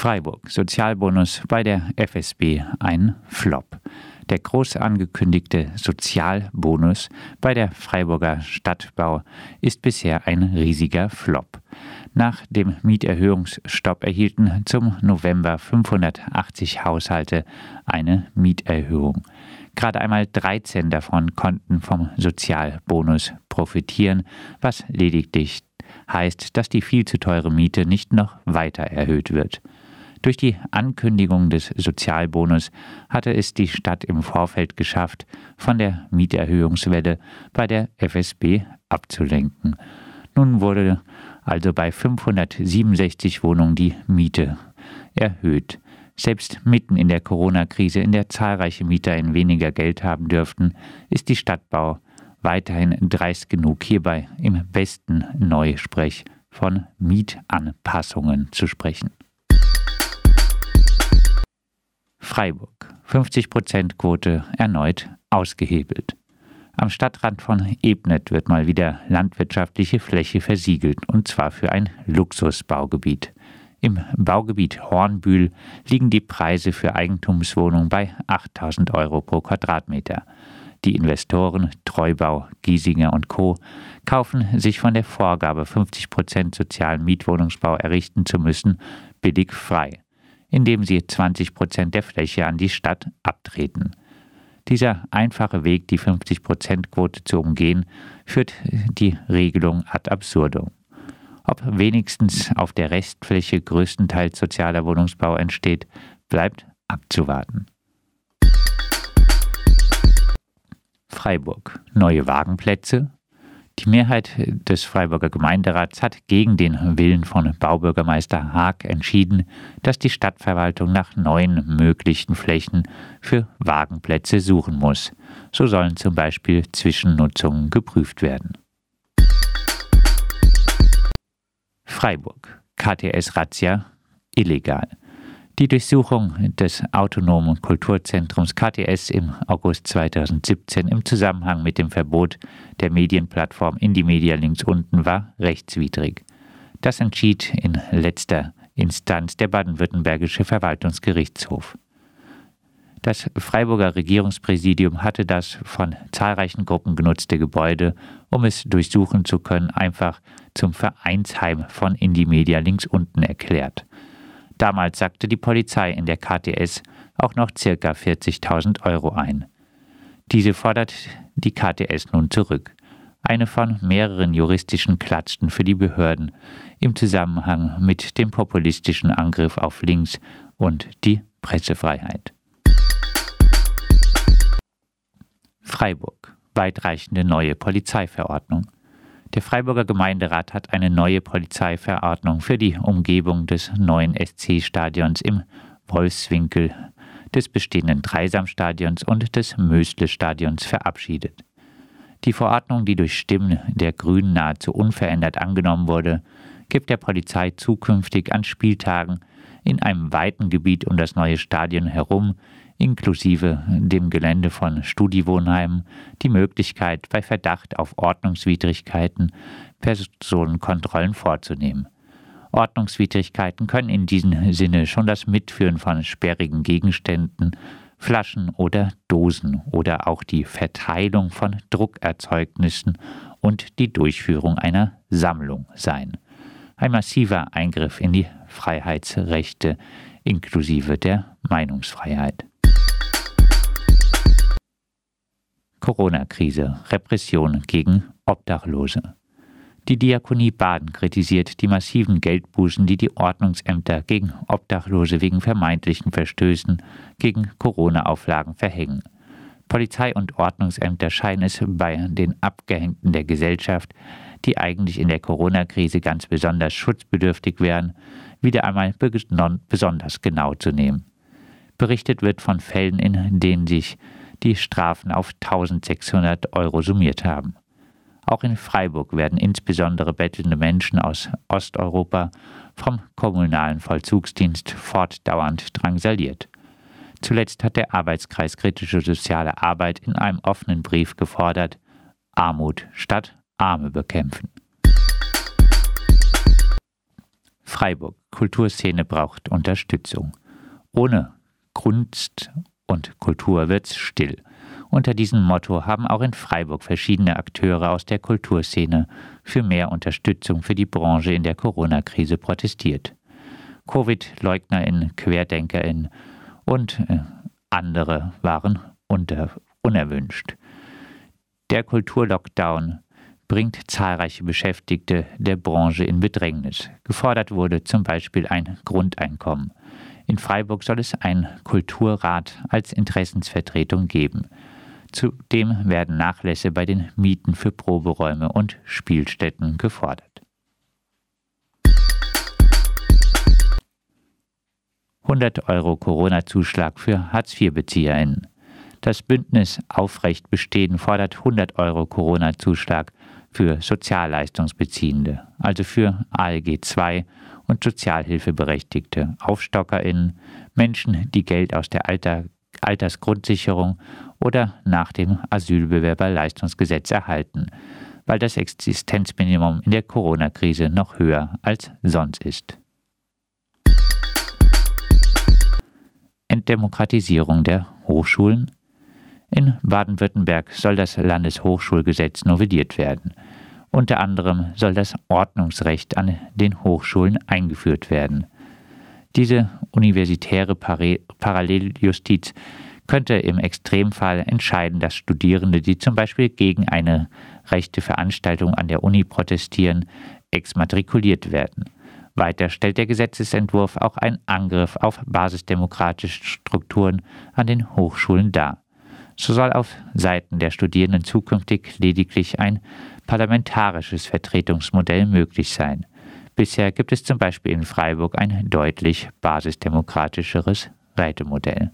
Freiburg. Sozialbonus bei der FSB ein Flop. Der groß angekündigte Sozialbonus bei der Freiburger Stadtbau ist bisher ein riesiger Flop. Nach dem Mieterhöhungsstopp erhielten zum November 580 Haushalte eine Mieterhöhung. Gerade einmal 13 davon konnten vom Sozialbonus profitieren, was lediglich heißt, dass die viel zu teure Miete nicht noch weiter erhöht wird. Durch die Ankündigung des Sozialbonus hatte es die Stadt im Vorfeld geschafft, von der Mieterhöhungswelle bei der FSB abzulenken. Nun wurde also bei 567 Wohnungen die Miete erhöht. Selbst mitten in der Corona-Krise, in der zahlreiche Mieter in weniger Geld haben dürften, ist die Stadtbau weiterhin dreist genug, hierbei im besten Neusprech von Mietanpassungen zu sprechen. Freiburg. 50% Quote erneut ausgehebelt. Am Stadtrand von Ebnet wird mal wieder landwirtschaftliche Fläche versiegelt, und zwar für ein Luxusbaugebiet. Im Baugebiet Hornbühl liegen die Preise für Eigentumswohnungen bei 8000 Euro pro Quadratmeter. Die Investoren Treubau, Giesinger und Co. kaufen sich von der Vorgabe, 50 Prozent sozialen Mietwohnungsbau errichten zu müssen, billig frei, indem sie 20 Prozent der Fläche an die Stadt abtreten. Dieser einfache Weg, die 50 Prozent Quote zu umgehen, führt die Regelung ad absurdum. Ob wenigstens auf der Restfläche größtenteils sozialer Wohnungsbau entsteht, bleibt abzuwarten. Freiburg. Neue Wagenplätze. Die Mehrheit des Freiburger Gemeinderats hat gegen den Willen von Baubürgermeister Haag entschieden, dass die Stadtverwaltung nach neuen möglichen Flächen für Wagenplätze suchen muss. So sollen zum Beispiel Zwischennutzungen geprüft werden. Freiburg. KTS-Razzia illegal. Die Durchsuchung des autonomen Kulturzentrums KTS im August 2017 im Zusammenhang mit dem Verbot der Medienplattform Indie Media links unten war rechtswidrig. Das entschied in letzter Instanz der baden-württembergische Verwaltungsgerichtshof. Das Freiburger Regierungspräsidium hatte das von zahlreichen Gruppen genutzte Gebäude, um es durchsuchen zu können, einfach zum Vereinsheim von Indie Media links unten erklärt. Damals sagte die Polizei in der KTS auch noch ca. 40.000 Euro ein. Diese fordert die KTS nun zurück. Eine von mehreren juristischen Klatschen für die Behörden im Zusammenhang mit dem populistischen Angriff auf Links und die Pressefreiheit. Freiburg. Weitreichende neue Polizeiverordnung. Der Freiburger Gemeinderat hat eine neue Polizeiverordnung für die Umgebung des neuen SC-Stadions im Wolfswinkel, des bestehenden Dreisamstadions und des Mösle-Stadions verabschiedet. Die Verordnung, die durch Stimmen der Grünen nahezu unverändert angenommen wurde, gibt der Polizei zukünftig an Spieltagen in einem weiten Gebiet um das neue Stadion herum inklusive dem Gelände von Studiwohnheimen die Möglichkeit, bei Verdacht auf Ordnungswidrigkeiten Personenkontrollen vorzunehmen. Ordnungswidrigkeiten können in diesem Sinne schon das Mitführen von sperrigen Gegenständen, Flaschen oder Dosen oder auch die Verteilung von Druckerzeugnissen und die Durchführung einer Sammlung sein. Ein massiver Eingriff in die Freiheitsrechte inklusive der Meinungsfreiheit. Corona-Krise, Repression gegen Obdachlose. Die Diakonie Baden kritisiert die massiven Geldbußen, die die Ordnungsämter gegen Obdachlose wegen vermeintlichen Verstößen gegen Corona-Auflagen verhängen. Polizei und Ordnungsämter scheinen es bei den Abgehängten der Gesellschaft, die eigentlich in der Corona-Krise ganz besonders schutzbedürftig wären, wieder einmal besonders genau zu nehmen. Berichtet wird von Fällen, in denen sich die Strafen auf 1600 Euro summiert haben. Auch in Freiburg werden insbesondere bettelnde Menschen aus Osteuropa vom kommunalen Vollzugsdienst fortdauernd drangsaliert. Zuletzt hat der Arbeitskreis Kritische Soziale Arbeit in einem offenen Brief gefordert, Armut statt Arme bekämpfen. Freiburg. Kulturszene braucht Unterstützung. Ohne Kunst und Kultur wird's still. Unter diesem Motto haben auch in Freiburg verschiedene Akteure aus der Kulturszene für mehr Unterstützung für die Branche in der Corona-Krise protestiert. Covid-LeugnerInnen, QuerdenkerInnen und äh, andere waren unter, unerwünscht. Der Kulturlockdown bringt zahlreiche Beschäftigte der Branche in Bedrängnis. Gefordert wurde zum Beispiel ein Grundeinkommen. In Freiburg soll es einen Kulturrat als Interessensvertretung geben. Zudem werden Nachlässe bei den Mieten für Proberäume und Spielstätten gefordert. 100 Euro Corona-Zuschlag für Hartz-IV-BezieherInnen. Das Bündnis Aufrecht Bestehen fordert 100 Euro Corona-Zuschlag für Sozialleistungsbeziehende, also für ALG II und Sozialhilfeberechtigte, AufstockerInnen, Menschen, die Geld aus der Alter Altersgrundsicherung oder nach dem Asylbewerberleistungsgesetz erhalten, weil das Existenzminimum in der Corona-Krise noch höher als sonst ist. Entdemokratisierung der Hochschulen. In Baden-Württemberg soll das Landeshochschulgesetz novelliert werden. Unter anderem soll das Ordnungsrecht an den Hochschulen eingeführt werden. Diese universitäre Paralleljustiz könnte im Extremfall entscheiden, dass Studierende, die zum Beispiel gegen eine rechte Veranstaltung an der Uni protestieren, exmatrikuliert werden. Weiter stellt der Gesetzesentwurf auch einen Angriff auf basisdemokratische Strukturen an den Hochschulen dar. So soll auf Seiten der Studierenden zukünftig lediglich ein parlamentarisches Vertretungsmodell möglich sein. Bisher gibt es zum Beispiel in Freiburg ein deutlich basisdemokratischeres Rätemodell.